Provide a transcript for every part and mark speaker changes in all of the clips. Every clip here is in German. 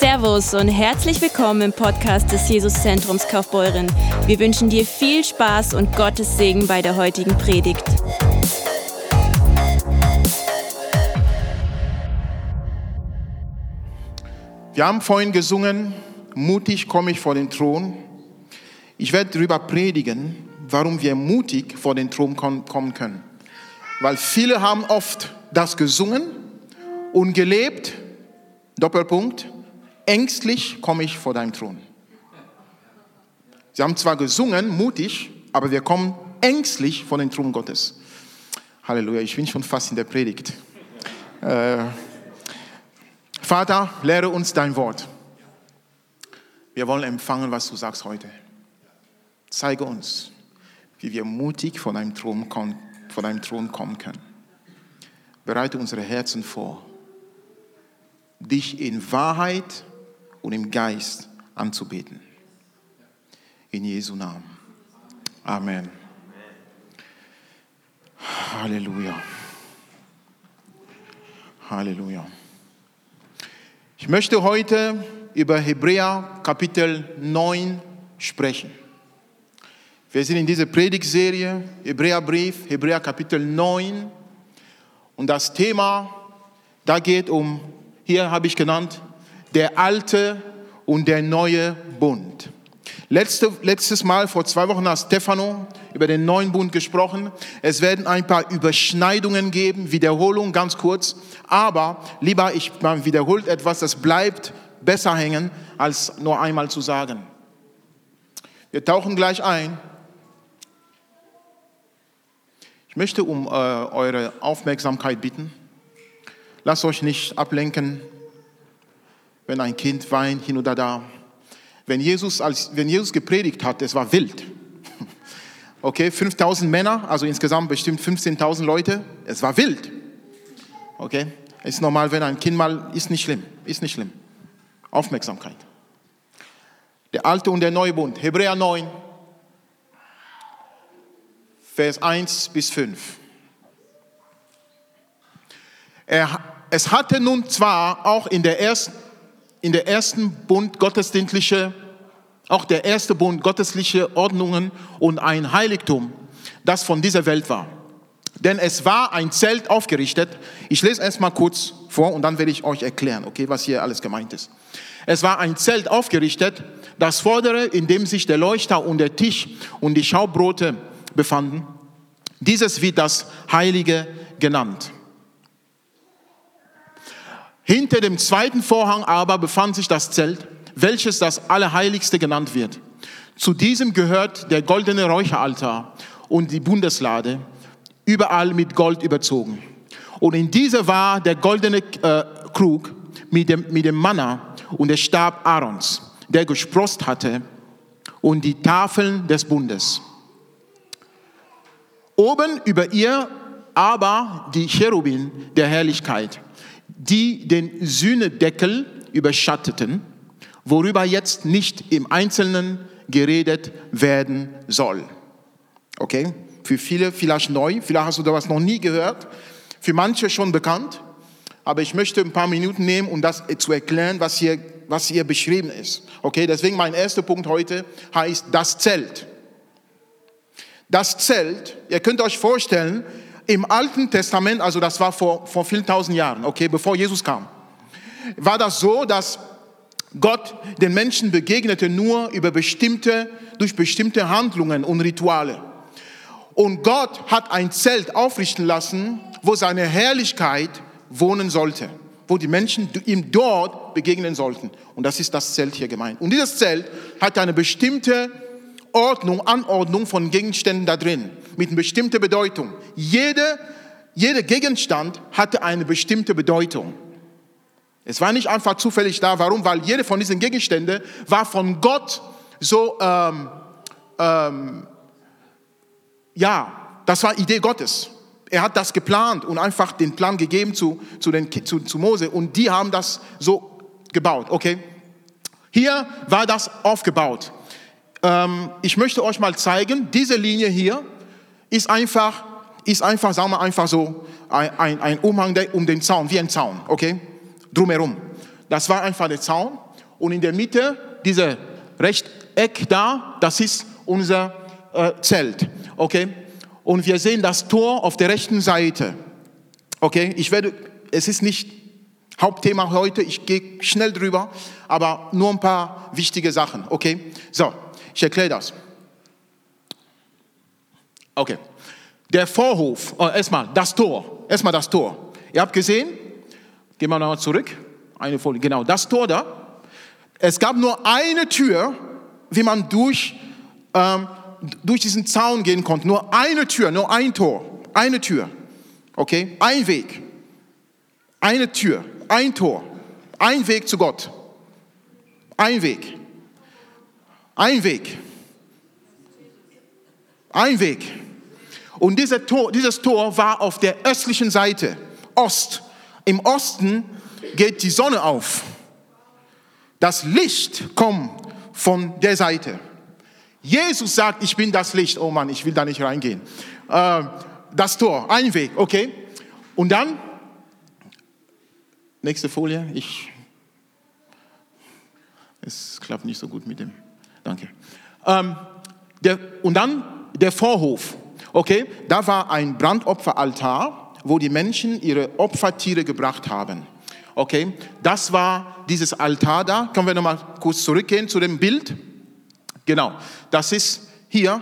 Speaker 1: Servus und herzlich willkommen im Podcast des Jesuszentrums Kaufbeuren. Wir wünschen dir viel Spaß und Gottes Segen bei der heutigen Predigt.
Speaker 2: Wir haben vorhin gesungen, mutig komme ich vor den Thron. Ich werde darüber predigen, warum wir mutig vor den Thron kommen können. Weil viele haben oft das gesungen und gelebt, Doppelpunkt, ängstlich komme ich vor deinem Thron. Sie haben zwar gesungen, mutig, aber wir kommen ängstlich vor den Thron Gottes. Halleluja, ich bin schon fast in der Predigt. Äh, Vater, lehre uns dein Wort. Wir wollen empfangen, was du sagst heute. Zeige uns, wie wir mutig vor deinem Thron, vor deinem Thron kommen können. Bereite unsere Herzen vor, dich in Wahrheit und im Geist anzubeten. In Jesu Namen. Amen. Halleluja. Halleluja. Ich möchte heute über Hebräer Kapitel 9 sprechen. Wir sind in dieser Predigtserie, Hebräerbrief, Hebräer Kapitel 9. Und das Thema, da geht um, hier habe ich genannt, der alte und der neue Bund. Letzte, letztes Mal, vor zwei Wochen, hat Stefano über den neuen Bund gesprochen. Es werden ein paar Überschneidungen geben, Wiederholungen ganz kurz. Aber lieber, ich man wiederholt etwas, das bleibt besser hängen, als nur einmal zu sagen. Wir tauchen gleich ein. Ich möchte um äh, eure Aufmerksamkeit bitten. Lasst euch nicht ablenken wenn ein Kind weint, hin oder da. Wenn Jesus, als, wenn Jesus gepredigt hat, es war wild. Okay, 5000 Männer, also insgesamt bestimmt 15.000 Leute, es war wild. Okay, ist normal, wenn ein Kind mal, ist nicht schlimm, ist nicht schlimm. Aufmerksamkeit. Der alte und der neue Bund, Hebräer 9, Vers 1 bis 5. Er, es hatte nun zwar auch in der ersten in der ersten Bund gottesdienstliche, auch der erste Bund gottesliche Ordnungen und ein Heiligtum, das von dieser Welt war. Denn es war ein Zelt aufgerichtet. Ich lese erst mal kurz vor und dann werde ich euch erklären, okay, was hier alles gemeint ist. Es war ein Zelt aufgerichtet, das vordere, in dem sich der Leuchter und der Tisch und die Schaubrote befanden. Dieses wird das Heilige genannt. Hinter dem zweiten Vorhang aber befand sich das Zelt, welches das Allerheiligste genannt wird. Zu diesem gehört der goldene Räucheraltar und die Bundeslade, überall mit Gold überzogen. Und in dieser war der goldene äh, Krug mit dem, mit dem Manna und der Stab Aarons, der gesprost hatte, und die Tafeln des Bundes. Oben über ihr aber die Cherubin der Herrlichkeit die den Sühnedeckel überschatteten, worüber jetzt nicht im Einzelnen geredet werden soll. Okay? Für viele vielleicht neu, vielleicht hast du das noch nie gehört, für manche schon bekannt, aber ich möchte ein paar Minuten nehmen, um das zu erklären, was hier, was hier beschrieben ist. Okay, deswegen mein erster Punkt heute heißt das Zelt. Das Zelt, ihr könnt euch vorstellen, im Alten Testament, also das war vor, vor vielen tausend Jahren, okay, bevor Jesus kam, war das so, dass Gott den Menschen begegnete nur über bestimmte, durch bestimmte Handlungen und Rituale. Und Gott hat ein Zelt aufrichten lassen, wo seine Herrlichkeit wohnen sollte, wo die Menschen ihm dort begegnen sollten. Und das ist das Zelt hier gemeint. Und dieses Zelt hat eine bestimmte Ordnung, Anordnung von Gegenständen da drin mit einer bestimmten Bedeutung. Jede, jeder Gegenstand hatte eine bestimmte Bedeutung. Es war nicht einfach zufällig da. Warum? Weil jede von diesen Gegenständen war von Gott so, ähm, ähm, ja, das war Idee Gottes. Er hat das geplant und einfach den Plan gegeben zu, zu, den, zu, zu Mose und die haben das so gebaut. Okay? Hier war das aufgebaut. Ähm, ich möchte euch mal zeigen, diese Linie hier, ist einfach, ist einfach, sagen wir einfach so, ein, ein, Umhang um den Zaun, wie ein Zaun, okay? Drumherum. Das war einfach der Zaun. Und in der Mitte, dieser Rechteck da, das ist unser äh, Zelt. Okay? Und wir sehen das Tor auf der rechten Seite. Okay? Ich werde, es ist nicht Hauptthema heute, ich gehe schnell drüber, aber nur ein paar wichtige Sachen. Okay? So, ich erkläre das. Okay. Der Vorhof, oh, erstmal das Tor, erstmal das Tor. Ihr habt gesehen, gehen wir nochmal zurück, eine Folie, genau, das Tor da. Es gab nur eine Tür, wie man durch, ähm, durch diesen Zaun gehen konnte. Nur eine Tür, nur ein Tor, eine Tür. Okay, ein Weg, eine Tür, ein Tor, ein Weg zu Gott. Ein Weg. Ein Weg. Ein Weg. Und dieser Tor, dieses Tor war auf der östlichen Seite, Ost. Im Osten geht die Sonne auf. Das Licht kommt von der Seite. Jesus sagt, ich bin das Licht. Oh Mann, ich will da nicht reingehen. Äh, das Tor, ein Weg, okay. Und dann, nächste Folie, ich, es klappt nicht so gut mit dem, danke. Ähm, der, und dann der Vorhof. Okay, da war ein Brandopferaltar, wo die Menschen ihre Opfertiere gebracht haben. Okay, das war dieses Altar da. Können wir nochmal kurz zurückgehen zu dem Bild? Genau, das ist hier.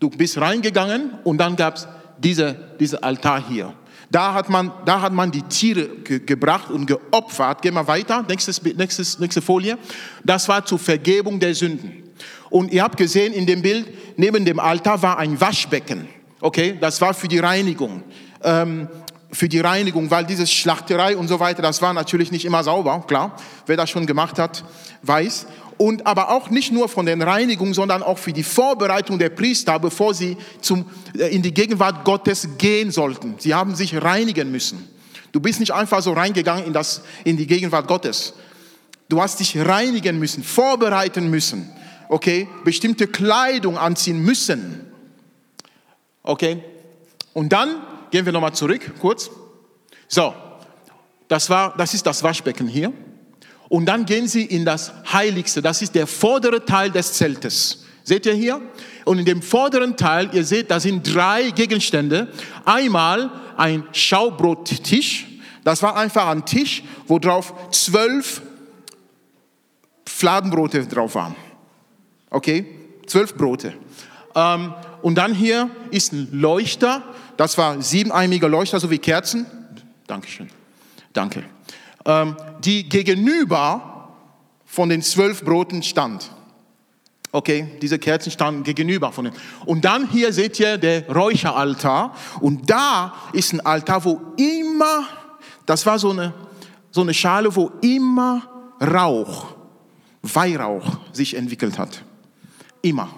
Speaker 2: Du bist reingegangen und dann gab es diese, diese Altar hier. Da hat man, da hat man die Tiere ge gebracht und geopfert. Gehen wir weiter, nächstes, nächstes, nächste Folie. Das war zur Vergebung der Sünden. Und ihr habt gesehen in dem Bild, neben dem Altar war ein Waschbecken. Okay, das war für die Reinigung. Ähm, für die Reinigung, weil diese Schlachterei und so weiter, das war natürlich nicht immer sauber, klar. Wer das schon gemacht hat, weiß. Und aber auch nicht nur von den Reinigungen, sondern auch für die Vorbereitung der Priester, bevor sie zum, äh, in die Gegenwart Gottes gehen sollten. Sie haben sich reinigen müssen. Du bist nicht einfach so reingegangen in, das, in die Gegenwart Gottes. Du hast dich reinigen müssen, vorbereiten müssen okay, bestimmte Kleidung anziehen müssen. Okay, und dann gehen wir nochmal zurück, kurz. So, das, war, das ist das Waschbecken hier. Und dann gehen Sie in das Heiligste, das ist der vordere Teil des Zeltes. Seht ihr hier? Und in dem vorderen Teil, ihr seht, da sind drei Gegenstände. Einmal ein Schaubrottisch, das war einfach ein Tisch, wo drauf zwölf Fladenbrote drauf waren. Okay, zwölf Brote. Ähm, und dann hier ist ein Leuchter. Das war siebeneimiger Leuchter, so wie Kerzen. Dankeschön. Danke. Ähm, die gegenüber von den zwölf Broten stand. Okay, diese Kerzen standen gegenüber von den. Und dann hier seht ihr der Räucheraltar. Und da ist ein Altar, wo immer, das war so eine, so eine Schale, wo immer Rauch, Weihrauch sich entwickelt hat. Immer.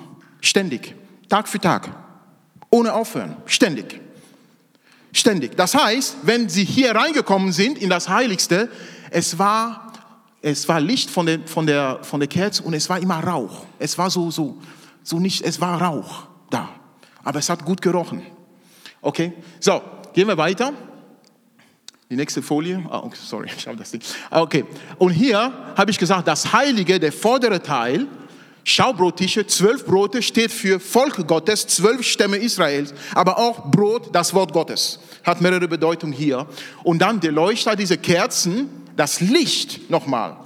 Speaker 2: Ständig. Tag für Tag. Ohne aufhören. Ständig. Ständig. Das heißt, wenn sie hier reingekommen sind in das Heiligste, es war, es war Licht von der, von, der, von der Kerze und es war immer Rauch. Es war so, so, so nicht, es war Rauch da. Aber es hat gut gerochen. Okay? So, gehen wir weiter. Die nächste Folie. Oh, sorry, ich habe das nicht. Okay. Und hier habe ich gesagt, das Heilige, der vordere Teil, Schaubrottische, zwölf Brote steht für Volk Gottes, zwölf Stämme Israels, aber auch Brot, das Wort Gottes. Hat mehrere Bedeutungen hier. Und dann der Leuchter, diese Kerzen, das Licht nochmal.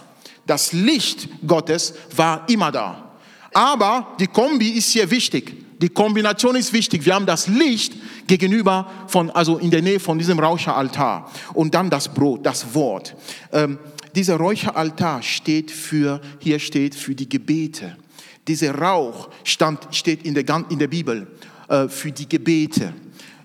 Speaker 2: Das Licht Gottes war immer da. Aber die Kombi ist hier wichtig. Die Kombination ist wichtig. Wir haben das Licht gegenüber von, also in der Nähe von diesem Räucheraltar. Und dann das Brot, das Wort. Ähm, dieser Räucheraltar steht für, hier steht für die Gebete. Dieser Rauch stand, steht in der, in der Bibel äh, für die Gebete.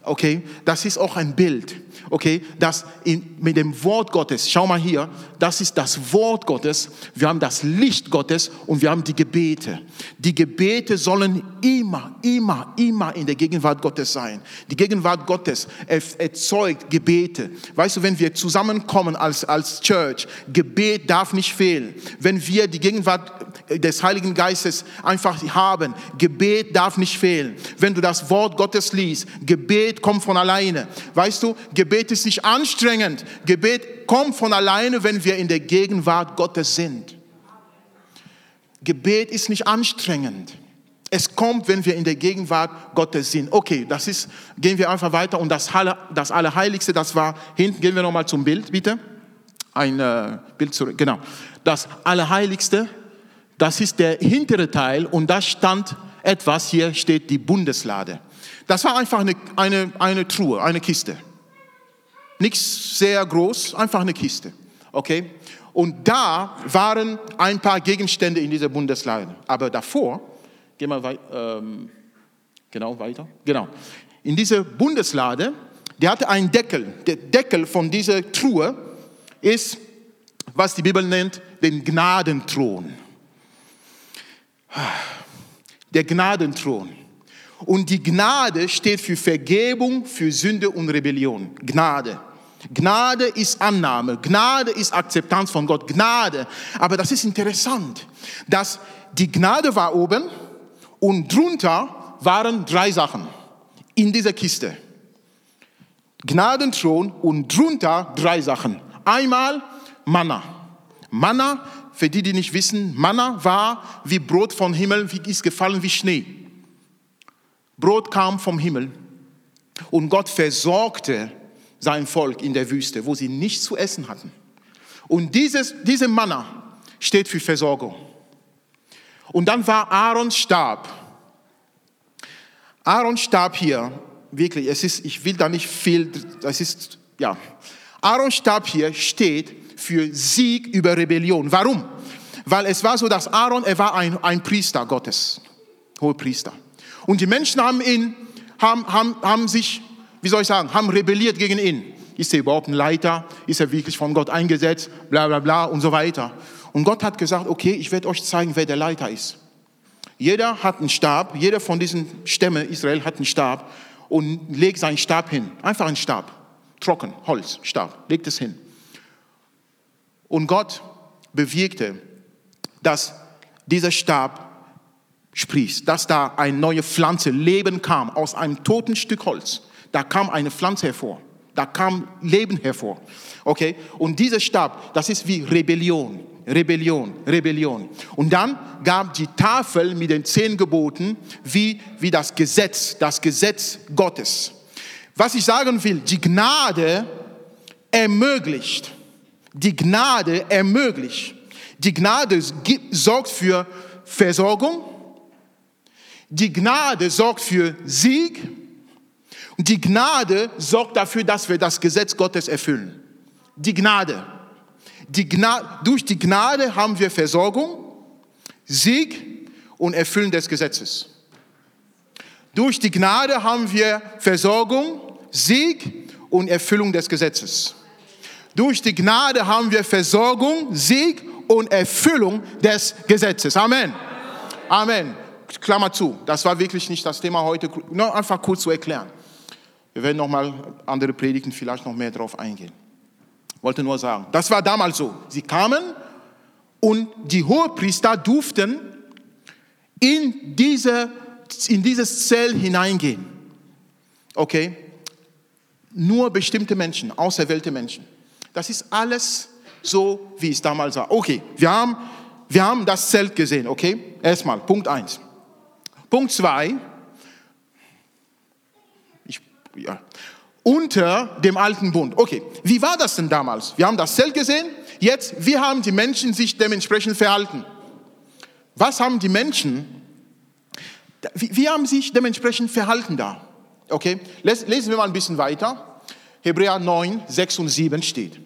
Speaker 2: Okay, das ist auch ein Bild. Okay, das in, mit dem Wort Gottes. Schau mal hier, das ist das Wort Gottes. Wir haben das Licht Gottes und wir haben die Gebete. Die Gebete sollen immer, immer, immer in der Gegenwart Gottes sein. Die Gegenwart Gottes erzeugt Gebete. Weißt du, wenn wir zusammenkommen als als Church, Gebet darf nicht fehlen. Wenn wir die Gegenwart des Heiligen Geistes einfach haben. Gebet darf nicht fehlen. Wenn du das Wort Gottes liest, Gebet kommt von alleine. Weißt du, Gebet ist nicht anstrengend. Gebet kommt von alleine, wenn wir in der Gegenwart Gottes sind. Gebet ist nicht anstrengend. Es kommt, wenn wir in der Gegenwart Gottes sind. Okay, das ist, gehen wir einfach weiter. Und das, das Allerheiligste, das war, hinten gehen wir nochmal zum Bild, bitte. Ein äh, Bild zurück, genau. Das Allerheiligste, das ist der hintere Teil und da stand etwas, hier steht die Bundeslade. Das war einfach eine, eine, eine Truhe, eine Kiste. Nichts sehr groß, einfach eine Kiste. Okay? Und da waren ein paar Gegenstände in dieser Bundeslade. Aber davor, gehen wir wei ähm, genau weiter. Genau. In dieser Bundeslade, die hatte einen Deckel. Der Deckel von dieser Truhe ist, was die Bibel nennt, den Gnadenthron. Der Gnadenthron. Und die Gnade steht für Vergebung, für Sünde und Rebellion. Gnade. Gnade ist Annahme, Gnade ist Akzeptanz von Gott, Gnade. Aber das ist interessant, dass die Gnade war oben und drunter waren drei Sachen in dieser Kiste. Gnadenthron und drunter drei Sachen. Einmal Manna. Manna, für die, die nicht wissen, Manna war wie Brot vom Himmel, wie ist gefallen wie Schnee. Brot kam vom Himmel und Gott versorgte sein Volk in der Wüste, wo sie nichts zu essen hatten. Und dieses, diese Manna steht für Versorgung. Und dann war Aarons Stab. Aarons Stab hier, wirklich, es ist, ich will da nicht viel, das ist, ja. Aarons Stab hier steht für Sieg über Rebellion. Warum? Weil es war so, dass Aaron, er war ein, ein Priester Gottes, Hohepriester. Und die Menschen haben ihn, haben, haben, haben sich wie soll ich sagen, haben rebelliert gegen ihn. Ist er überhaupt ein Leiter? Ist er wirklich von Gott eingesetzt? Bla bla bla und so weiter. Und Gott hat gesagt, okay, ich werde euch zeigen, wer der Leiter ist. Jeder hat einen Stab, jeder von diesen Stämmen Israel hat einen Stab und legt seinen Stab hin. Einfach einen Stab. Trocken, Holz, Stab. Legt es hin. Und Gott bewirkte, dass dieser Stab sprießt, dass da eine neue Pflanze, Leben kam aus einem toten Stück Holz da kam eine Pflanze hervor. Da kam Leben hervor. Okay? Und dieser Stab, das ist wie Rebellion. Rebellion, Rebellion. Und dann gab die Tafel mit den zehn Geboten wie, wie das Gesetz, das Gesetz Gottes. Was ich sagen will, die Gnade ermöglicht, die Gnade ermöglicht, die Gnade sorgt für Versorgung, die Gnade sorgt für Sieg, und die Gnade sorgt dafür, dass wir das Gesetz Gottes erfüllen. Die Gnade. Die Gnade durch die Gnade haben wir Versorgung, Sieg und Erfüllen des Gesetzes. Durch die Gnade haben wir Versorgung, Sieg und Erfüllung des Gesetzes. Durch die Gnade haben wir Versorgung, Sieg und Erfüllung des Gesetzes. Amen. Amen. Klammer zu. Das war wirklich nicht das Thema heute. Nur einfach kurz zu erklären. Wir werden nochmal andere Predigten vielleicht noch mehr darauf eingehen. Wollte nur sagen, das war damals so. Sie kamen und die Hohepriester durften in, diese, in dieses Zell hineingehen. Okay? Nur bestimmte Menschen, auserwählte Menschen. Das ist alles so, wie es damals war. Okay, wir haben, wir haben das Zelt gesehen, okay? Erstmal, Punkt 1. Punkt 2, ja, unter dem alten Bund. Okay, wie war das denn damals? Wir haben das Zelt gesehen, jetzt, wie haben die Menschen sich dementsprechend verhalten? Was haben die Menschen, wie, wie haben sich dementsprechend verhalten da? Okay, lesen wir mal ein bisschen weiter. Hebräer 9, 6 und 7 steht.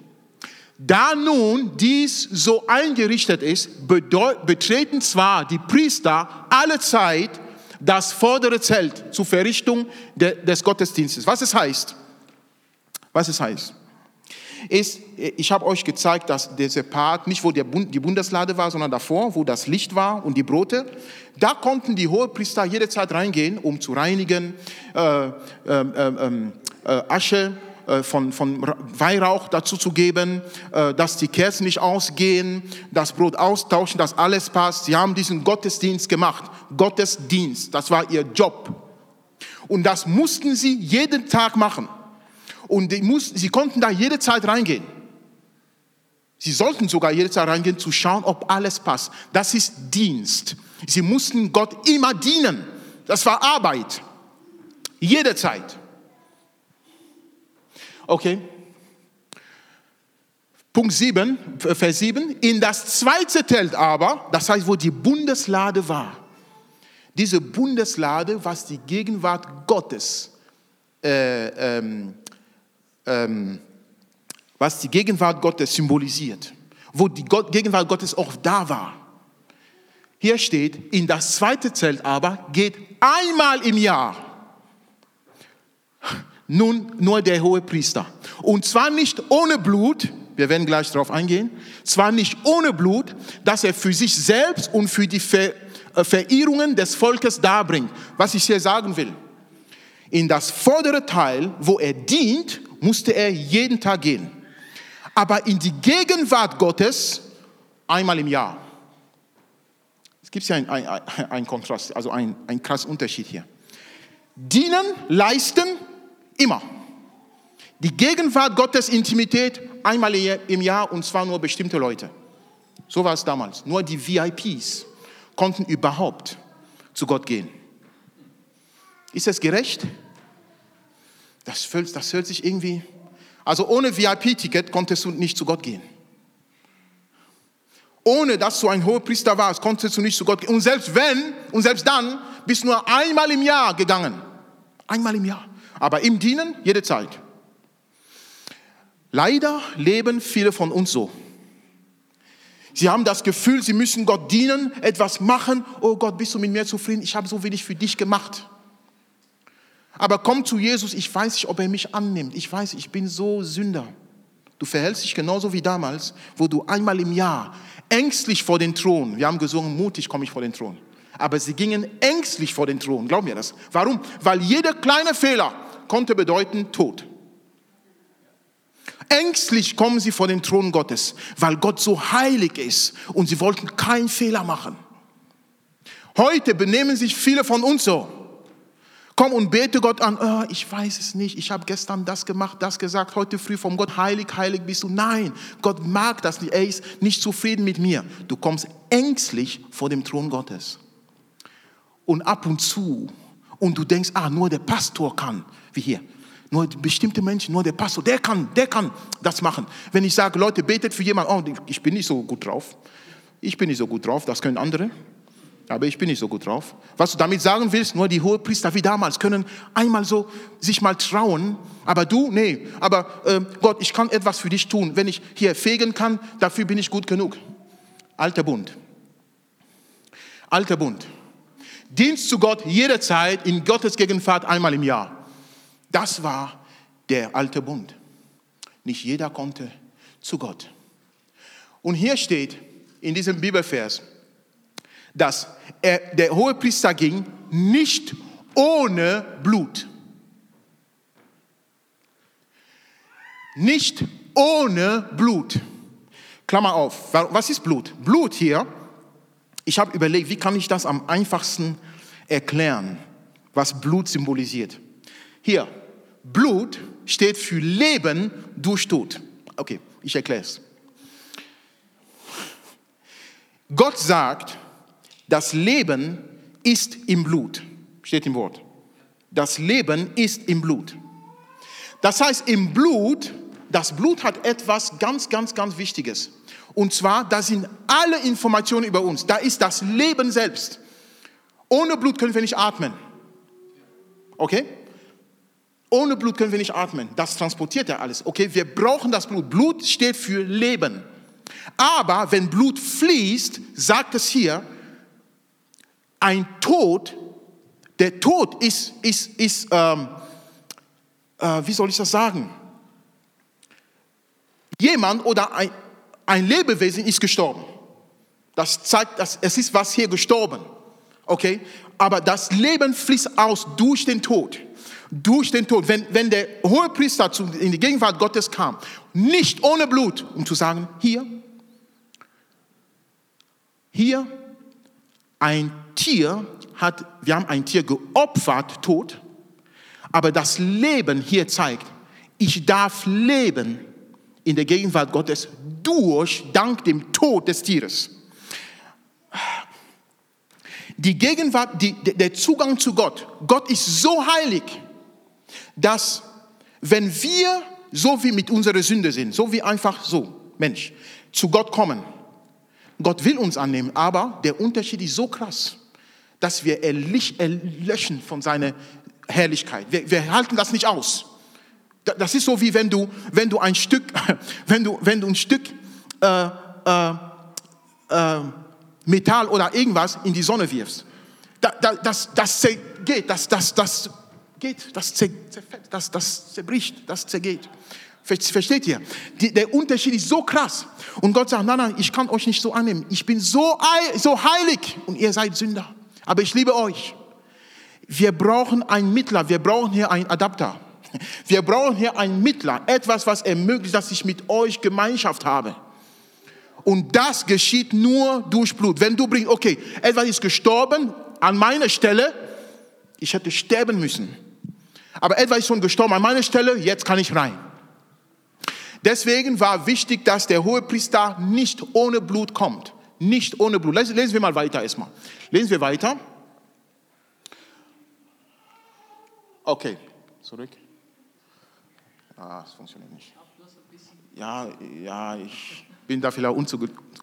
Speaker 2: Da nun dies so eingerichtet ist, betreten zwar die Priester alle Zeit das vordere Zelt zur Verrichtung de, des Gottesdienstes. Was es heißt? Was es heißt? Ist, ich habe euch gezeigt, dass dieser Part nicht wo der Bund, die Bundeslade war, sondern davor, wo das Licht war und die Brote. Da konnten die Hohepriester jederzeit reingehen, um zu reinigen, äh, äh, äh, Asche von, von Weihrauch dazu zu geben, äh, dass die Kerzen nicht ausgehen, das Brot austauschen, dass alles passt. Sie haben diesen Gottesdienst gemacht. Gottesdienst, das war ihr Job. Und das mussten sie jeden Tag machen. Und mussten, sie konnten da jede Zeit reingehen. Sie sollten sogar jederzeit reingehen, zu schauen, ob alles passt. Das ist Dienst. Sie mussten Gott immer dienen. Das war Arbeit. Jederzeit. Okay. Punkt 7, Vers 7. In das zweite Zelt aber, das heißt, wo die Bundeslade war. Diese Bundeslade, was die Gegenwart Gottes, äh, ähm, ähm, was die Gegenwart Gottes symbolisiert. Wo die Gott, Gegenwart Gottes auch da war. Hier steht, in das zweite Zelt aber geht einmal im Jahr nun nur der hohe Priester. Und zwar nicht ohne Blut, wir werden gleich darauf eingehen, zwar nicht ohne Blut, dass er für sich selbst und für die Ver äh, Verirrungen des Volkes darbringt. Was ich hier sagen will. In das vordere Teil, wo er dient, musste er jeden Tag gehen. Aber in die Gegenwart Gottes einmal im Jahr. Es gibt ja einen ein Kontrast, also einen ein krassen Unterschied hier. Dienen, leisten, immer. Die Gegenwart Gottes Intimität einmal im Jahr und zwar nur bestimmte Leute. So war es damals. Nur die VIPs konnten überhaupt zu Gott gehen. Ist es gerecht? Das, das hört sich irgendwie. Also ohne VIP-Ticket konntest du nicht zu Gott gehen. Ohne dass du ein hoher Priester warst, konntest du nicht zu Gott gehen. Und selbst wenn, und selbst dann, bist du nur einmal im Jahr gegangen. Einmal im Jahr. Aber im Dienen jede Zeit. Leider leben viele von uns so. Sie haben das Gefühl, sie müssen Gott dienen, etwas machen. Oh Gott, bist du mit mir zufrieden? Ich habe so wenig für dich gemacht. Aber komm zu Jesus, ich weiß nicht, ob er mich annimmt. Ich weiß, ich bin so Sünder. Du verhältst dich genauso wie damals, wo du einmal im Jahr ängstlich vor den Thron, wir haben gesungen, mutig komme ich vor den Thron. Aber sie gingen ängstlich vor den Thron, glaub mir das. Warum? Weil jeder kleine Fehler konnte bedeuten Tod. Ängstlich kommen sie vor den Thron Gottes, weil Gott so heilig ist und sie wollten keinen Fehler machen. Heute benehmen sich viele von uns so. Komm und bete Gott an, oh, ich weiß es nicht, ich habe gestern das gemacht, das gesagt, heute früh vom Gott, heilig, heilig bist du. Nein, Gott mag das nicht, er ist nicht zufrieden mit mir. Du kommst ängstlich vor dem Thron Gottes. Und ab und zu, und du denkst, ah, nur der Pastor kann, wie hier, nur bestimmte Menschen, nur der Pastor, der kann, der kann das machen. Wenn ich sage, Leute, betet für jemanden, oh, ich bin nicht so gut drauf. Ich bin nicht so gut drauf, das können andere. Aber ich bin nicht so gut drauf. Was du damit sagen willst, nur die Hohepriester wie damals können einmal so sich mal trauen. Aber du, nee. Aber äh, Gott, ich kann etwas für dich tun. Wenn ich hier fegen kann, dafür bin ich gut genug. Alter Bund. Alter Bund. Dienst zu Gott jederzeit in Gottes Gegenwart einmal im Jahr. Das war der alte Bund. Nicht jeder konnte zu Gott. Und hier steht in diesem Bibelvers, dass er, der hohe Priester ging nicht ohne Blut. Nicht ohne Blut. Klammer auf. Was ist Blut? Blut hier, ich habe überlegt, wie kann ich das am einfachsten erklären, was Blut symbolisiert. Hier, Blut steht für Leben durch Tod. Okay, ich erkläre es. Gott sagt, das Leben ist im Blut. Steht im Wort. Das Leben ist im Blut. Das heißt, im Blut, das Blut hat etwas ganz, ganz, ganz Wichtiges. Und zwar, da sind alle Informationen über uns. Da ist das Leben selbst. Ohne Blut können wir nicht atmen. Okay? Ohne Blut können wir nicht atmen. Das transportiert ja alles. Okay, wir brauchen das Blut. Blut steht für Leben. Aber wenn Blut fließt, sagt es hier, ein Tod, der Tod ist, ist, ist ähm, äh, wie soll ich das sagen? Jemand oder ein, ein Lebewesen ist gestorben. Das zeigt, dass es ist was hier gestorben. Okay? Aber das Leben fließt aus durch den Tod durch den Tod, wenn, wenn der hohe Priester in die Gegenwart Gottes kam, nicht ohne Blut, um zu sagen, hier, hier, ein Tier hat, wir haben ein Tier geopfert, tot, aber das Leben hier zeigt, ich darf leben in der Gegenwart Gottes durch, dank dem Tod des Tieres. Die Gegenwart, die, der Zugang zu Gott. Gott ist so heilig, dass wenn wir so wie mit unserer Sünde sind, so wie einfach so, Mensch, zu Gott kommen, Gott will uns annehmen, aber der Unterschied ist so krass, dass wir erlöschen von seiner Herrlichkeit. Wir, wir halten das nicht aus. Das ist so wie wenn du, wenn du ein Stück, wenn du, wenn du ein Stück äh, äh, äh, Metall oder irgendwas in die Sonne wirfst. Da, da, das, das geht, das, das, das geht, das zerfällt, das, das zerbricht, das zergeht. Versteht ihr? Die, der Unterschied ist so krass. Und Gott sagt, nein, nein, ich kann euch nicht so annehmen. Ich bin so, so heilig und ihr seid Sünder. Aber ich liebe euch. Wir brauchen einen Mittler, wir brauchen hier einen Adapter. Wir brauchen hier einen Mittler, etwas, was ermöglicht, dass ich mit euch Gemeinschaft habe. Und das geschieht nur durch Blut. Wenn du bringst, okay, etwas ist gestorben an meiner Stelle, ich hätte sterben müssen. Aber etwas ist schon gestorben an meiner Stelle, jetzt kann ich rein. Deswegen war wichtig, dass der hohe Priester nicht ohne Blut kommt. Nicht ohne Blut. Lesen, lesen wir mal weiter erstmal. Lesen wir weiter. Okay, zurück. Ah, es funktioniert nicht. Ja, ja, ich bin da vielleicht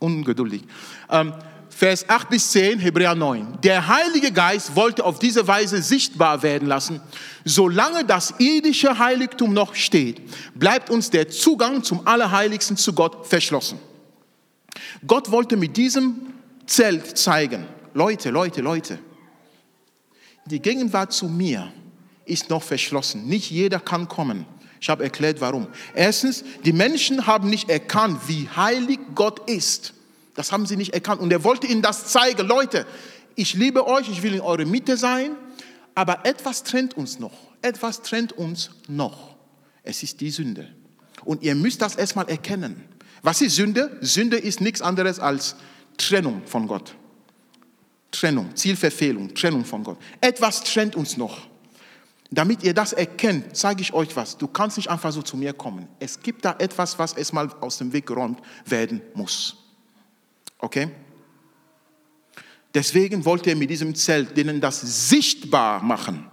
Speaker 2: ungeduldig. Ähm, Vers 8 bis 10, Hebräer 9. Der Heilige Geist wollte auf diese Weise sichtbar werden lassen. Solange das irdische Heiligtum noch steht, bleibt uns der Zugang zum Allerheiligsten zu Gott verschlossen. Gott wollte mit diesem Zelt zeigen, Leute, Leute, Leute, die Gegenwart zu mir ist noch verschlossen. Nicht jeder kann kommen. Ich habe erklärt, warum. Erstens, die Menschen haben nicht erkannt, wie heilig Gott ist. Das haben sie nicht erkannt. Und er wollte ihnen das zeigen. Leute, ich liebe euch, ich will in eure Mitte sein, aber etwas trennt uns noch. Etwas trennt uns noch. Es ist die Sünde. Und ihr müsst das erstmal erkennen. Was ist Sünde? Sünde ist nichts anderes als Trennung von Gott. Trennung, Zielverfehlung, Trennung von Gott. Etwas trennt uns noch. Damit ihr das erkennt, zeige ich euch was. Du kannst nicht einfach so zu mir kommen. Es gibt da etwas, was erstmal aus dem Weg geräumt werden muss. Okay? Deswegen wollte er mit diesem Zelt denen das sichtbar machen.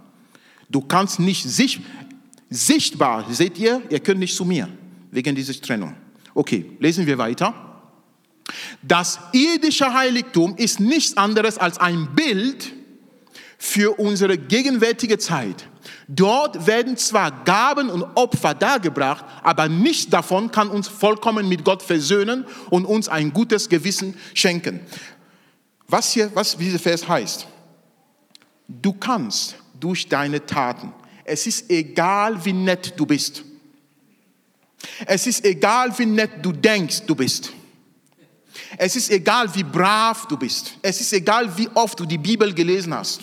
Speaker 2: Du kannst nicht sich, sichtbar, seht ihr, ihr könnt nicht zu mir, wegen dieser Trennung. Okay, lesen wir weiter. Das irdische Heiligtum ist nichts anderes als ein Bild für unsere gegenwärtige Zeit. Dort werden zwar Gaben und Opfer dargebracht, aber nichts davon kann uns vollkommen mit Gott versöhnen und uns ein gutes Gewissen schenken. Was hier, was dieser Vers heißt, du kannst durch deine Taten, es ist egal, wie nett du bist, es ist egal, wie nett du denkst, du bist. Es ist egal, wie brav du bist. Es ist egal, wie oft du die Bibel gelesen hast.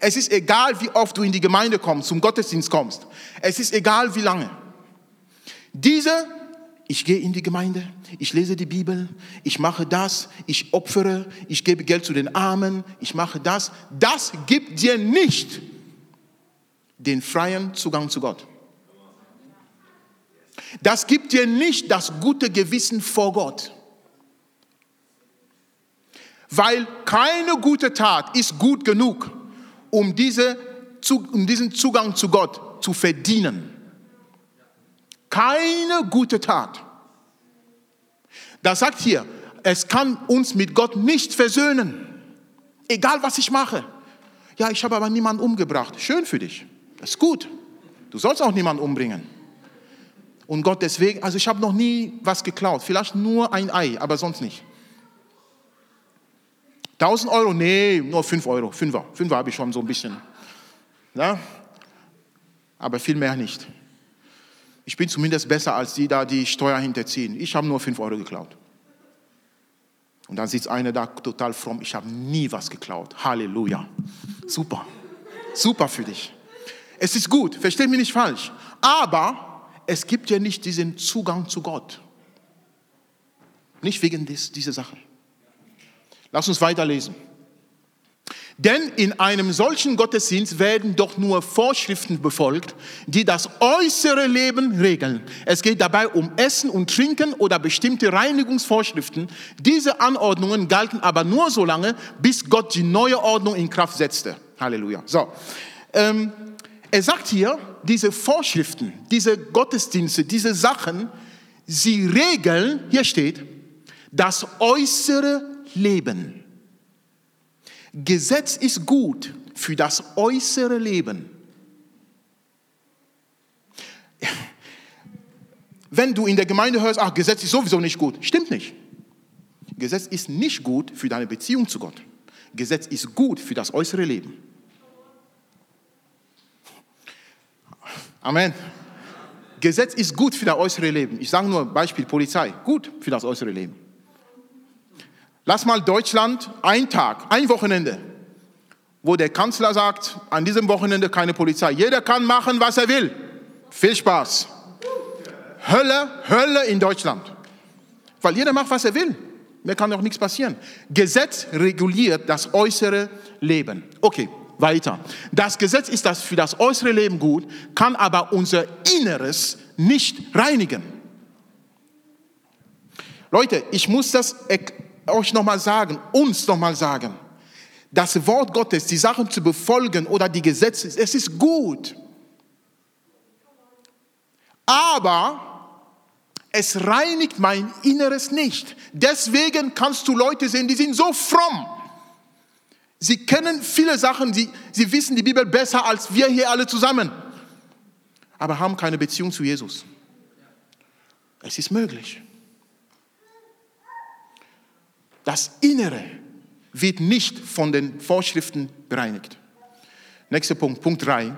Speaker 2: Es ist egal, wie oft du in die Gemeinde kommst, zum Gottesdienst kommst. Es ist egal, wie lange. Diese, ich gehe in die Gemeinde, ich lese die Bibel, ich mache das, ich opfere, ich gebe Geld zu den Armen, ich mache das. Das gibt dir nicht den freien Zugang zu Gott. Das gibt dir nicht das gute Gewissen vor Gott. Weil keine gute Tat ist gut genug um, diese, um diesen Zugang zu Gott zu verdienen. Keine gute Tat. Das sagt hier, es kann uns mit Gott nicht versöhnen. Egal was ich mache. Ja, ich habe aber niemanden umgebracht. Schön für dich. Das ist gut. Du sollst auch niemanden umbringen. Und Gott deswegen, also ich habe noch nie was geklaut. Vielleicht nur ein Ei, aber sonst nicht. 1000 Euro? Nee, nur 5 Euro. Fünfer. Fünfer habe ich schon so ein bisschen. Ja? Aber viel mehr nicht. Ich bin zumindest besser als die da, die Steuer hinterziehen. Ich habe nur 5 Euro geklaut. Und dann sitzt einer da total fromm. Ich habe nie was geklaut. Halleluja. Super. Super für dich. Es ist gut, versteh mich nicht falsch. Aber es gibt ja nicht diesen Zugang zu Gott. Nicht wegen dieser Sache. Lass uns weiterlesen. Denn in einem solchen Gottesdienst werden doch nur Vorschriften befolgt, die das äußere Leben regeln. Es geht dabei um Essen und Trinken oder bestimmte Reinigungsvorschriften. Diese Anordnungen galten aber nur so lange, bis Gott die neue Ordnung in Kraft setzte. Halleluja. So, ähm, er sagt hier, diese Vorschriften, diese Gottesdienste, diese Sachen, sie regeln, hier steht, das äußere Leben. Gesetz ist gut für das äußere Leben. Wenn du in der Gemeinde hörst, ach, Gesetz ist sowieso nicht gut, stimmt nicht. Gesetz ist nicht gut für deine Beziehung zu Gott. Gesetz ist gut für das äußere Leben. Amen. Gesetz ist gut für das äußere Leben. Ich sage nur Beispiel Polizei, gut für das äußere Leben. Lass mal Deutschland ein Tag, ein Wochenende, wo der Kanzler sagt, an diesem Wochenende keine Polizei. Jeder kann machen, was er will. Viel Spaß. Hölle, Hölle in Deutschland. Weil jeder macht, was er will. Mir kann doch nichts passieren. Gesetz reguliert das äußere Leben. Okay, weiter. Das Gesetz ist das für das äußere Leben gut, kann aber unser Inneres nicht reinigen. Leute, ich muss das euch nochmal sagen, uns nochmal sagen, das Wort Gottes, die Sachen zu befolgen oder die Gesetze, es ist gut. Aber es reinigt mein Inneres nicht. Deswegen kannst du Leute sehen, die sind so fromm. Sie kennen viele Sachen, sie, sie wissen die Bibel besser als wir hier alle zusammen, aber haben keine Beziehung zu Jesus. Es ist möglich. Das Innere wird nicht von den Vorschriften bereinigt. Nächster Punkt, Punkt 3.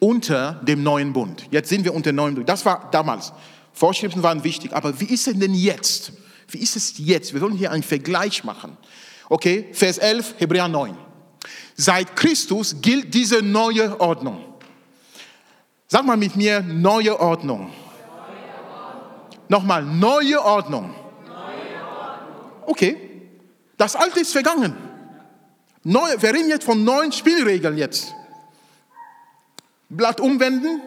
Speaker 2: Unter dem neuen Bund. Jetzt sind wir unter dem neuen Bund. Das war damals. Vorschriften waren wichtig. Aber wie ist es denn jetzt? Wie ist es jetzt? Wir wollen hier einen Vergleich machen. Okay, Vers 11, Hebräer 9. Seit Christus gilt diese neue Ordnung. Sag mal mit mir, neue Ordnung. Nochmal, neue Ordnung. Okay, das Alte ist vergangen. Neu, wir reden jetzt von neuen Spielregeln jetzt. Blatt umwenden.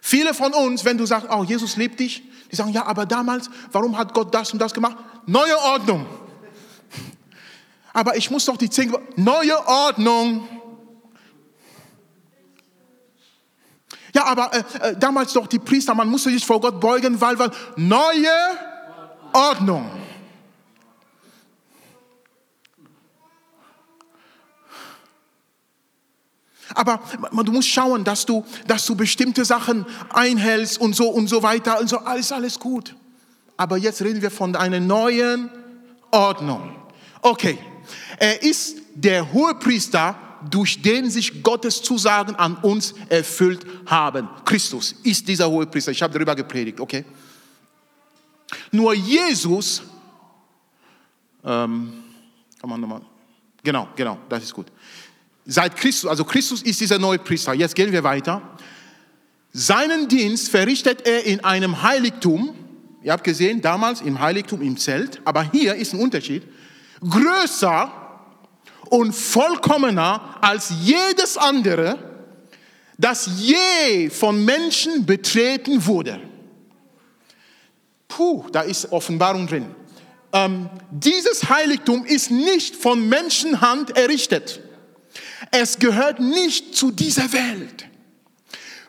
Speaker 2: Viele von uns, wenn du sagst, oh, Jesus liebt dich, die sagen, ja, aber damals, warum hat Gott das und das gemacht? Neue Ordnung. Aber ich muss doch die zehn, neue Ordnung. Ja, aber äh, äh, damals doch die Priester, man musste sich vor Gott beugen, weil, weil neue Ordnung. Aber du musst schauen, dass du, dass du bestimmte Sachen einhältst und so und so weiter und so. Alles, alles gut. Aber jetzt reden wir von einer neuen Ordnung. Okay. Er ist der Hohepriester, durch den sich Gottes Zusagen an uns erfüllt haben. Christus ist dieser Hohepriester. Ich habe darüber gepredigt, okay? Nur Jesus, ähm, kann man nochmal, genau, genau, das ist gut. Seit Christus, also Christus ist dieser neue Priester. Jetzt gehen wir weiter. Seinen Dienst verrichtet er in einem Heiligtum. Ihr habt gesehen, damals im Heiligtum im Zelt. Aber hier ist ein Unterschied. Größer und vollkommener als jedes andere, das je von Menschen betreten wurde. Puh, da ist Offenbarung drin. Ähm, dieses Heiligtum ist nicht von Menschenhand errichtet. Es gehört nicht zu dieser Welt.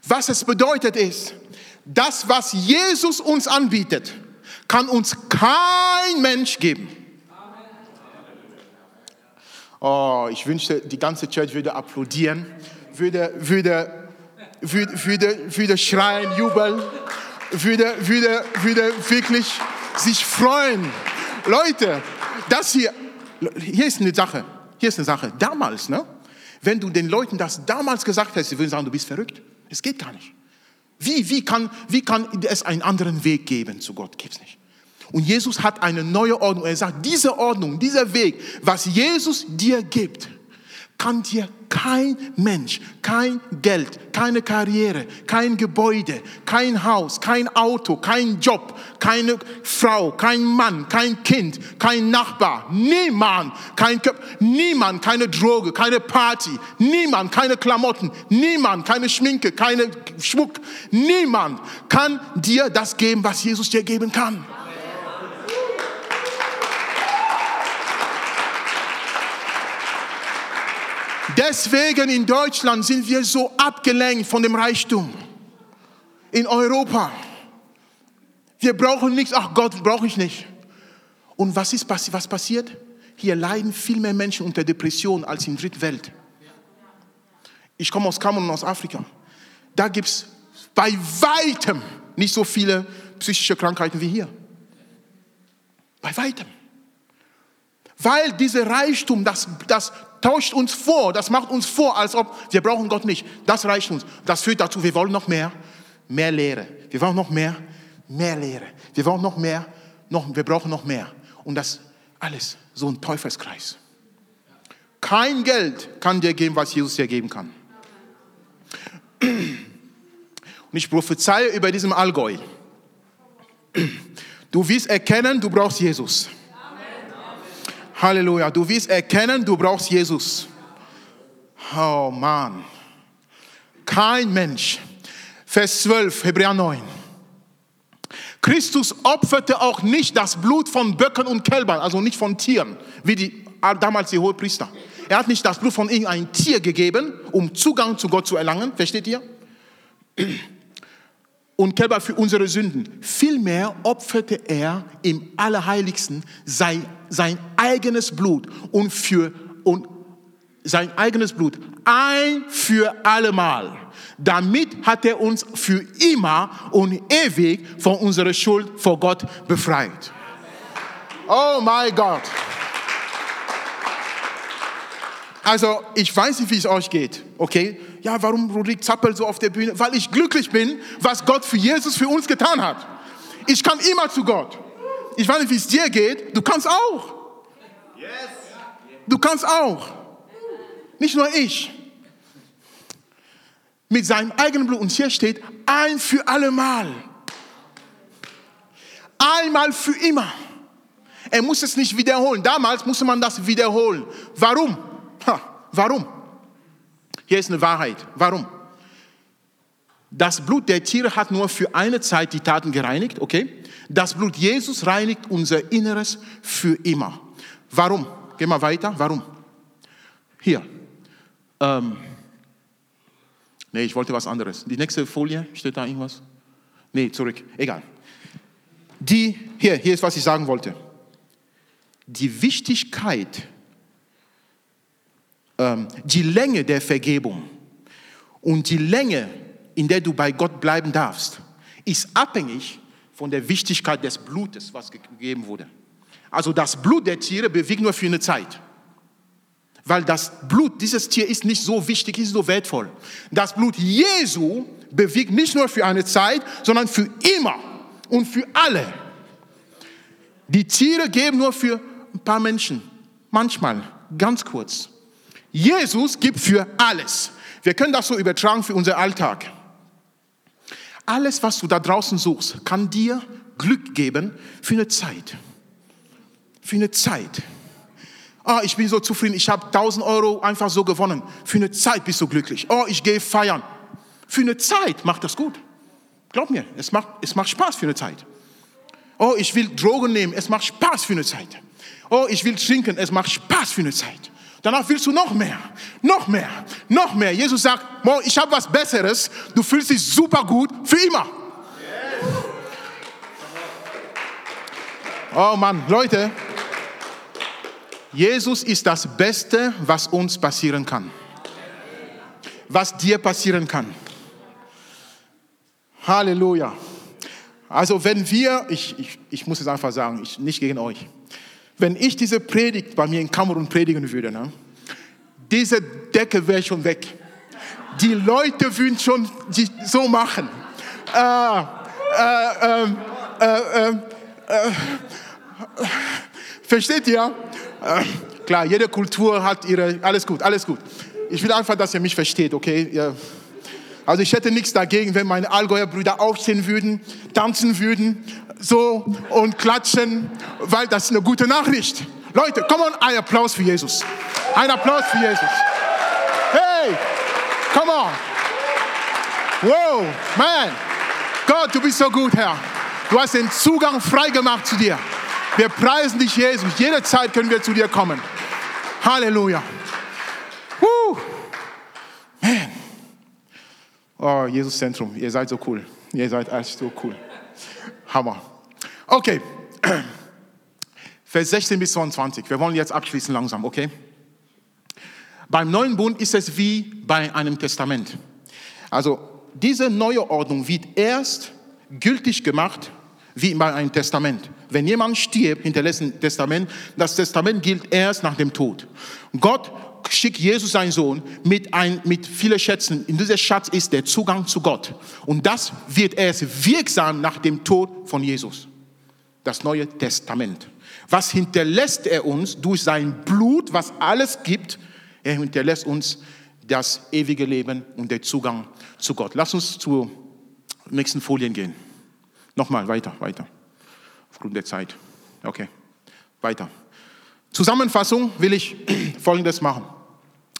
Speaker 2: Was es bedeutet ist, das, was Jesus uns anbietet, kann uns kein Mensch geben. Oh, ich wünschte, die ganze Church würde applaudieren, würde, würde, würde, würde, würde schreien, jubeln, würde, würde, würde wirklich sich freuen. Leute, das hier, hier ist eine Sache, hier ist eine Sache. Damals, ne? Wenn du den Leuten das damals gesagt hättest, sie würden sagen, du bist verrückt. Es geht gar nicht. Wie, wie, kann, wie kann es einen anderen Weg geben zu Gott? Gibt es nicht. Und Jesus hat eine neue Ordnung. Er sagt, diese Ordnung, dieser Weg, was Jesus dir gibt, kann dir kein Mensch, kein Geld, keine Karriere, kein Gebäude, kein Haus, kein Auto, kein Job, keine Frau, kein Mann, kein Kind, kein Nachbar, niemand, kein niemand, keine Droge, keine Party, niemand, keine Klamotten, niemand, keine Schminke, keine Schmuck, niemand kann dir das geben, was Jesus dir geben kann. Deswegen in Deutschland sind wir so abgelenkt von dem Reichtum. In Europa. Wir brauchen nichts. Ach Gott, brauche ich nicht. Und was ist was passiert? Hier leiden viel mehr Menschen unter Depression als in Dritten Welt. Ich komme aus Kamerun, aus Afrika. Da gibt es bei weitem nicht so viele psychische Krankheiten wie hier. Bei weitem. Weil dieser Reichtum, das, das tauscht uns vor, das macht uns vor, als ob wir brauchen Gott nicht. Das reicht uns. Das führt dazu, wir wollen noch mehr, mehr Lehre. Wir wollen noch mehr, mehr Lehre. Wir wollen noch mehr, noch, wir brauchen noch mehr. Und das alles so ein Teufelskreis. Kein Geld kann dir geben, was Jesus dir geben kann. Und ich prophezeie über diesem Allgäu. Du wirst erkennen, du brauchst Jesus. Halleluja. Du wirst erkennen, du brauchst Jesus. Oh Mann. Kein Mensch. Vers 12, Hebräer 9. Christus opferte auch nicht das Blut von Böcken und Kälbern, also nicht von Tieren, wie die, damals die Hohepriester. Er hat nicht das Blut von irgendeinem Tier gegeben, um Zugang zu Gott zu erlangen. Versteht ihr? Und Kälber für unsere Sünden. Vielmehr opferte er im Allerheiligsten sein, sein eigenes Blut und für und sein eigenes Blut ein für allemal. Damit hat er uns für immer und ewig von unserer Schuld vor Gott befreit. Oh mein Gott. Also, ich weiß nicht, wie es euch geht, okay? Ja, warum Rodrik zappelt so auf der Bühne? Weil ich glücklich bin, was Gott für Jesus für uns getan hat. Ich kann immer zu Gott. Ich weiß nicht, wie es dir geht. Du kannst auch. Du kannst auch. Nicht nur ich. Mit seinem eigenen Blut. Und hier steht, ein für alle Mal. Einmal für immer. Er muss es nicht wiederholen. Damals musste man das wiederholen. Warum? Ha, warum? Hier ist eine Wahrheit. Warum? Das Blut der Tiere hat nur für eine Zeit die Taten gereinigt, okay? Das Blut Jesus reinigt unser Inneres für immer. Warum? Geh mal weiter. Warum? Hier. Ähm. Nee, ich wollte was anderes. Die nächste Folie, steht da irgendwas? Nee, zurück. Egal. Die, hier, hier ist, was ich sagen wollte. Die Wichtigkeit ähm, die Länge der Vergebung und die Länge, in der du bei Gott bleiben darfst, ist abhängig von der Wichtigkeit des Blutes, was gegeben wurde. Also das Blut der Tiere bewegt nur für eine Zeit. Weil das Blut dieses Tier ist nicht so wichtig, ist so wertvoll. Das Blut Jesu bewegt nicht nur für eine Zeit, sondern für immer und für alle. Die Tiere geben nur für ein paar Menschen, manchmal, ganz kurz. Jesus gibt für alles. Wir können das so übertragen für unseren Alltag. Alles, was du da draußen suchst, kann dir Glück geben für eine Zeit. Für eine Zeit. Oh, ich bin so zufrieden, ich habe 1000 Euro einfach so gewonnen. Für eine Zeit bist du glücklich. Oh, ich gehe feiern. Für eine Zeit macht das gut. Glaub mir, es macht, es macht Spaß für eine Zeit. Oh, ich will Drogen nehmen, es macht Spaß für eine Zeit. Oh, ich will trinken, es macht Spaß für eine Zeit. Danach willst du noch mehr, noch mehr, noch mehr. Jesus sagt, ich habe was Besseres. Du fühlst dich super gut für immer. Oh Mann, Leute, Jesus ist das Beste, was uns passieren kann. Was dir passieren kann. Halleluja. Also wenn wir, ich, ich, ich muss es einfach sagen, ich, nicht gegen euch, wenn ich diese Predigt bei mir in Kamerun predigen würde, ne, diese Decke wäre schon weg. Die Leute würden schon so machen. Äh, äh, ähm, äh, ähm, äh, versteht ihr? Äh, Klar, jede Kultur hat ihre, alles gut, alles gut. Ich will einfach, dass ihr mich versteht, okay? Ja. Also ich hätte nichts dagegen, wenn meine Allgäuer Brüder aufstehen würden, tanzen würden, so und klatschen, weil das ist eine gute Nachricht. Leute, komm on, ein Applaus für Jesus. Ein Applaus für Jesus. Hey, come on. Wow, man. Gott, du bist so gut, Herr. Du hast den Zugang frei gemacht zu dir. Wir preisen dich, Jesus. Jederzeit können wir zu dir kommen. Halleluja. Woo. Man. Oh, Jesus Zentrum, ihr seid so cool. Ihr seid echt so cool. Hammer. Okay. Vers 16 bis 22. Wir wollen jetzt abschließen langsam, okay? Beim neuen Bund ist es wie bei einem Testament. Also diese neue Ordnung wird erst gültig gemacht wie bei einem Testament. Wenn jemand stirbt, hinterlässt ein Testament. Das Testament gilt erst nach dem Tod. Gott schickt Jesus seinen Sohn mit, ein, mit vielen Schätzen. In dieser Schatz ist der Zugang zu Gott. Und das wird erst wirksam nach dem Tod von Jesus. Das Neue Testament. Was hinterlässt er uns durch sein Blut, was alles gibt? Er hinterlässt uns das ewige Leben und der Zugang zu Gott. Lass uns zur nächsten Folien gehen. Nochmal, weiter, weiter. Aufgrund der Zeit. Okay, weiter. Zusammenfassung will ich Folgendes machen.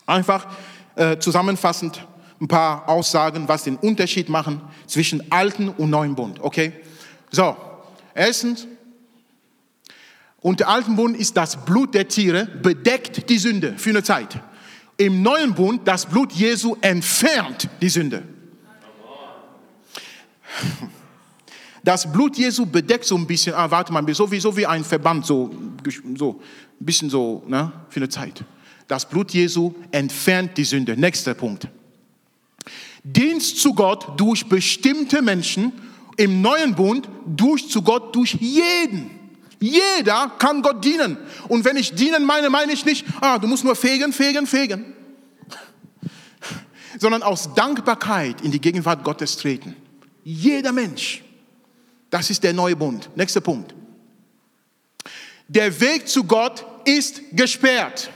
Speaker 2: Einfach äh, zusammenfassend ein paar Aussagen, was den Unterschied machen zwischen alten und neuen Bund. Okay? So, erstens, unter alten Bund ist das Blut der Tiere bedeckt die Sünde für eine Zeit. Im neuen Bund, das Blut Jesu entfernt die Sünde. Das Blut Jesu bedeckt so ein bisschen, ah, warte mal, so wie, so wie ein Verband, so, so ein bisschen so, ne, für eine Zeit. Das Blut Jesu entfernt die Sünde. Nächster Punkt. Dienst zu Gott durch bestimmte Menschen, im neuen Bund durch zu Gott durch jeden. Jeder kann Gott dienen. Und wenn ich dienen meine, meine ich nicht, ah, du musst nur fegen, fegen, fegen. Sondern aus Dankbarkeit in die Gegenwart Gottes treten. Jeder Mensch. Das ist der neue Bund. Nächster Punkt. Der Weg zu Gott ist gesperrt.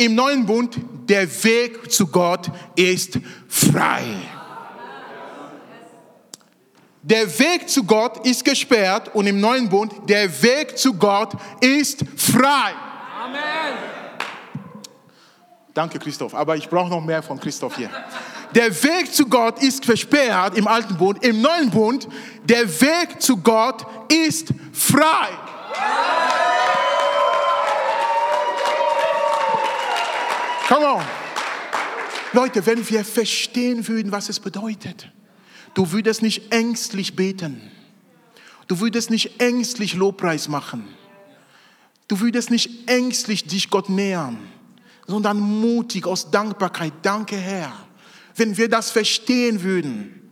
Speaker 2: Im neuen Bund, der Weg zu Gott ist frei. Der Weg zu Gott ist gesperrt und im neuen Bund, der Weg zu Gott ist frei. Amen. Danke, Christoph, aber ich brauche noch mehr von Christoph hier. Der Weg zu Gott ist versperrt im alten Bund, im neuen Bund, der Weg zu Gott ist frei. Come on. Leute, wenn wir verstehen würden, was es bedeutet, du würdest nicht ängstlich beten. Du würdest nicht ängstlich Lobpreis machen. Du würdest nicht ängstlich dich Gott nähern, sondern mutig aus Dankbarkeit. Danke, Herr. Wenn wir das verstehen würden.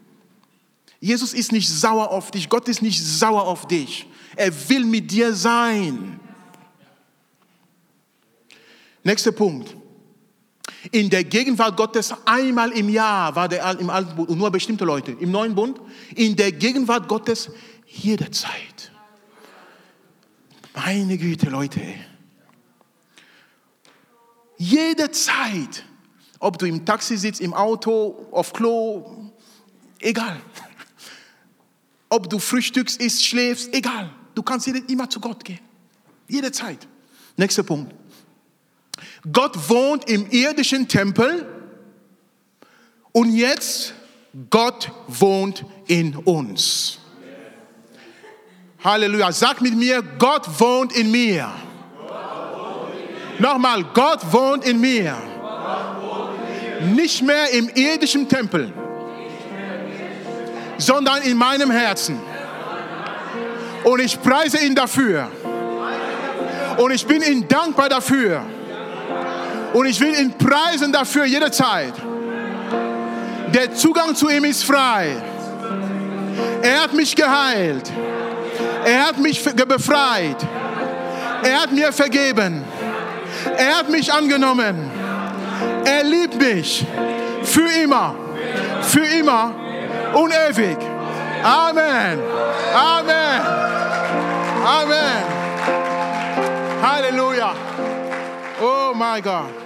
Speaker 2: Jesus ist nicht sauer auf dich. Gott ist nicht sauer auf dich. Er will mit dir sein. Nächster Punkt. In der Gegenwart Gottes einmal im Jahr war der im alten Bund und nur bestimmte Leute. Im neuen Bund in der Gegenwart Gottes jederzeit. Meine Güte, Leute. Jederzeit. Ob du im Taxi sitzt, im Auto, auf Klo, egal. Ob du frühstückst, isst, schläfst, egal. Du kannst immer zu Gott gehen. Jederzeit. Nächster Punkt. Gott wohnt im irdischen Tempel und jetzt Gott wohnt in uns. Halleluja. Sag mit mir, Gott wohnt in mir. Nochmal, Gott wohnt in mir. Nicht mehr im irdischen Tempel, sondern in meinem Herzen. Und ich preise ihn dafür. Und ich bin ihm dankbar dafür und ich will ihn preisen dafür jederzeit. Der Zugang zu ihm ist frei. Er hat mich geheilt. Er hat mich befreit. Er hat mir vergeben. Er hat mich angenommen. Er liebt mich. Für immer. Für immer und ewig. Amen. Amen. Amen. Halleluja. Oh my God.